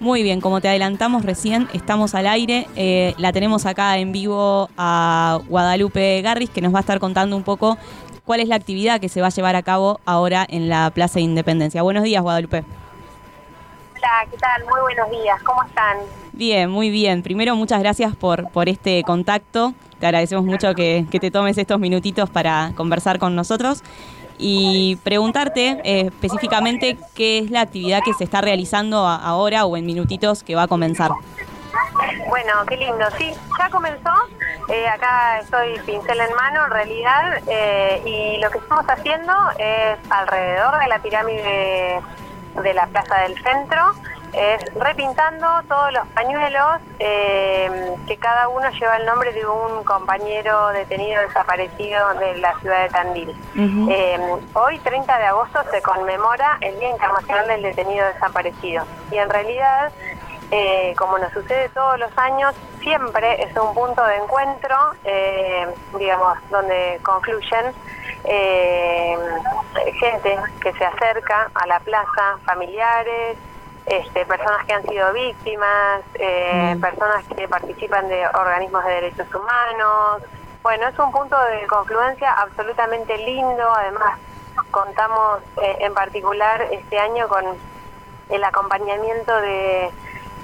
Muy bien, como te adelantamos recién, estamos al aire. Eh, la tenemos acá en vivo a Guadalupe Garris, que nos va a estar contando un poco cuál es la actividad que se va a llevar a cabo ahora en la Plaza de Independencia. Buenos días, Guadalupe. Hola, ¿qué tal? Muy buenos días. ¿Cómo están? Bien, muy bien. Primero, muchas gracias por, por este contacto. Te agradecemos mucho que, que te tomes estos minutitos para conversar con nosotros y preguntarte eh, específicamente qué es la actividad que se está realizando ahora o en minutitos que va a comenzar. Bueno, qué lindo. Sí, ya comenzó. Eh, acá estoy pincel en mano, en realidad, eh, y lo que estamos haciendo es alrededor de la pirámide de la Plaza del Centro, es repintando todos los pañuelos eh, que cada uno lleva el nombre de un compañero detenido desaparecido de la ciudad de Tandil. Eh, hoy, 30 de agosto, se conmemora el Día Internacional del Detenido Desaparecido y en realidad, eh, como nos sucede todos los años, siempre es un punto de encuentro, digamos, donde confluyen gente que se acerca a la plaza, familiares, este, personas que han sido víctimas, eh, mm. personas que participan de organismos de derechos humanos. Bueno, es un punto de confluencia absolutamente lindo. Además, contamos eh, en particular este año con el acompañamiento de,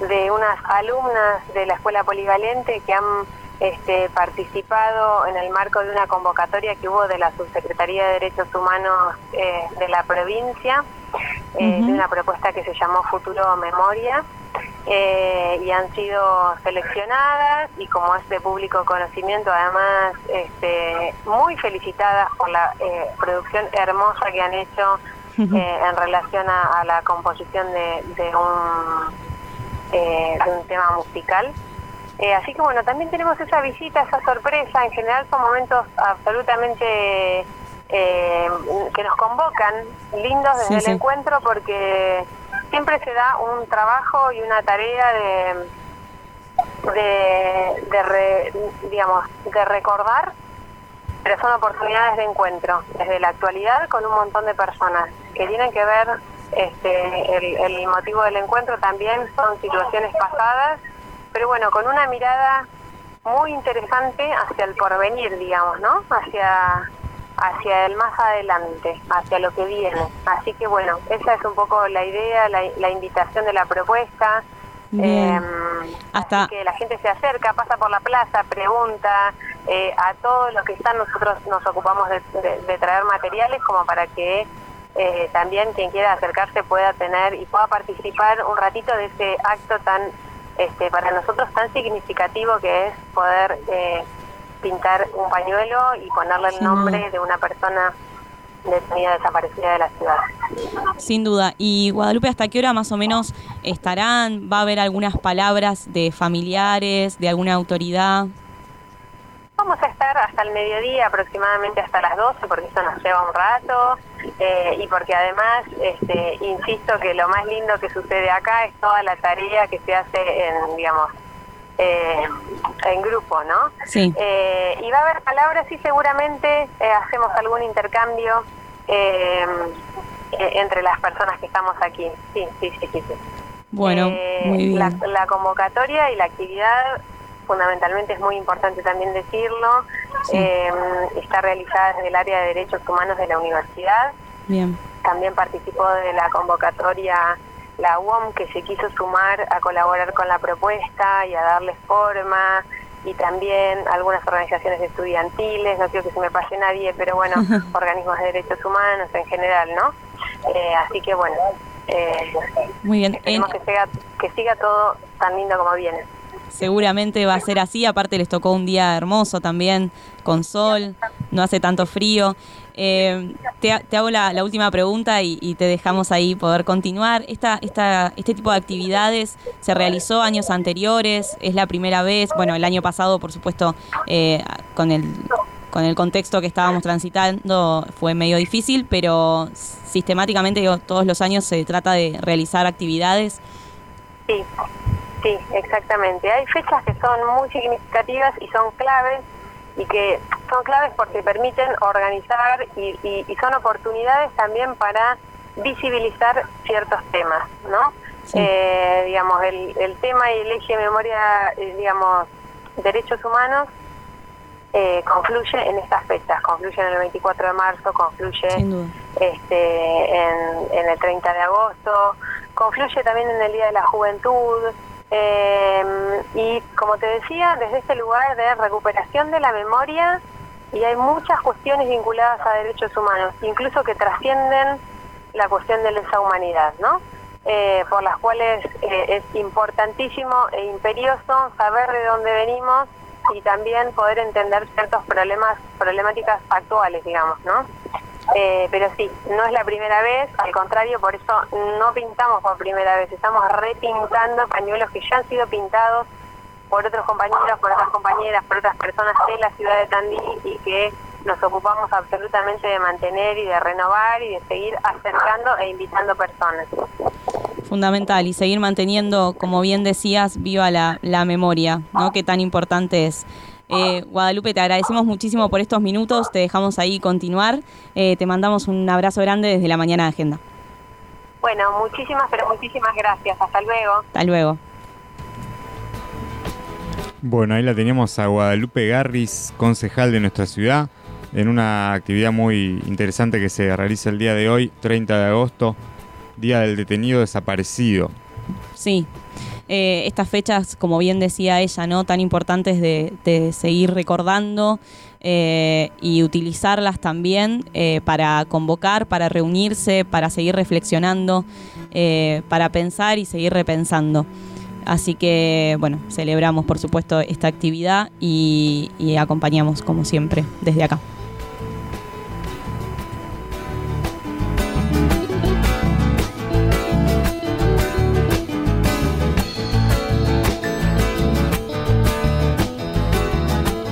de unas alumnas de la Escuela Polivalente que han este, participado en el marco de una convocatoria que hubo de la Subsecretaría de Derechos Humanos eh, de la provincia, eh, de una propuesta que se llamó Futuro Memoria, eh, y han sido seleccionadas y como es de público conocimiento, además este, muy felicitadas por la producción hermosa que han hecho en relación a, la composición de, de un, de un tema musical. Eh, así que bueno, también tenemos esa visita, esa sorpresa, en general son momentos absolutamente eh, que nos convocan, lindos desde el encuentro, porque siempre se da un trabajo y una tarea de, de, digamos, de recordar, pero son oportunidades de encuentro desde la actualidad con un montón de personas que tienen que ver, este, el, el motivo del encuentro también son situaciones pasadas pero bueno, con una mirada muy interesante hacia el porvenir, digamos, ¿no? Hacia, hacia el más adelante, hacia lo que viene. Así que bueno, esa es un poco la idea, la, invitación de la propuesta. Eh, Hasta que la gente se acerca, pasa por la plaza, pregunta eh, a todos los que están, nosotros nos ocupamos de, traer materiales como para que eh, también quien quiera acercarse pueda tener y pueda participar un ratito de ese acto tan este, para nosotros tan significativo que es poder eh, pintar un pañuelo y ponerle el nombre de una persona detenida desaparecida de la ciudad. Sin duda. ¿Y Guadalupe hasta qué hora más o menos estarán? ¿Va a haber algunas palabras de familiares, de alguna autoridad? Vamos a estar hasta el mediodía, aproximadamente hasta las 12, porque eso nos lleva un rato eh, y porque además, este, insisto que lo más lindo que sucede acá es toda la tarea que se hace en, digamos, eh, en grupo, ¿no? Sí. Eh, y va a haber palabras y seguramente hacemos algún intercambio entre las personas que estamos aquí. Sí, sí, sí, sí. Bueno, muy bien. la convocatoria y la actividad fundamentalmente es muy importante también decirlo, eh, está realizada desde el área de Derechos Humanos de la universidad. Bien. También participó de la convocatoria la UOM que se quiso sumar a colaborar con la propuesta y a darle forma y también algunas organizaciones estudiantiles, no quiero que se me pase nadie, pero bueno, organismos de derechos humanos en general, ¿no? Eh, así que bueno, eh, Muy bien. esperemos que, siga, que siga todo tan lindo como viene seguramente va a ser así. Aparte les tocó un día hermoso también, con sol, no hace tanto frío. Eh, te, hago la, última pregunta y, te dejamos ahí poder continuar. Esta, esta, este tipo de actividades se realizó años anteriores, es la primera vez, bueno, el año pasado, por supuesto, eh, con el con el contexto que estábamos transitando fue medio difícil, pero sistemáticamente todos los años se trata de realizar actividades. Sí, Sí, exactamente. Hay fechas que son muy significativas y son claves y que son claves porque permiten organizar y, son oportunidades también para visibilizar ciertos temas, ¿no? Eh, digamos, el, el, tema y el eje de memoria, eh, digamos, derechos humanos, eh, confluye en estas fechas, confluye en el 24 de marzo, confluye este, en, en, el 30 de agosto, confluye también en el Día de la Juventud. Y como te decía, desde este lugar de recuperación de la memoria, y hay muchas cuestiones vinculadas a derechos humanos, incluso que trascienden la cuestión de lesa humanidad, ¿no? Eh, por las cuales eh, es importantísimo e imperioso saber de dónde venimos y también poder entender ciertos problemas, problemáticas actuales, digamos, ¿no? Eh, pero sí, no es la primera vez, al contrario, por eso no pintamos por primera vez, estamos repintando pañuelos que ya han sido pintados por otros compañeros, por otras compañeras, por otras personas de la ciudad de Tandil y que nos ocupamos absolutamente de mantener y de renovar y de seguir acercando e invitando personas. Fundamental y seguir manteniendo, como bien decías, viva la, la memoria, ¿no? Que tan importante es. Eh, Guadalupe, te agradecemos muchísimo por estos minutos, te dejamos ahí continuar, eh, te mandamos un abrazo grande desde la mañana de agenda. Bueno, muchísimas, pero muchísimas gracias, hasta luego. Hasta luego. Bueno, ahí la teníamos a Guadalupe Garris, concejal de nuestra ciudad, en una actividad muy interesante que se realiza el día de hoy, 30 de agosto, Día del Detenido Desaparecido. Sí, eh, estas fechas, como bien decía ella, ¿no? tan importantes de, seguir recordando eh, y utilizarlas también eh, para convocar, para reunirse, para seguir reflexionando, para pensar y seguir repensando. Así que, bueno, celebramos por supuesto esta actividad y, y acompañamos como siempre desde acá.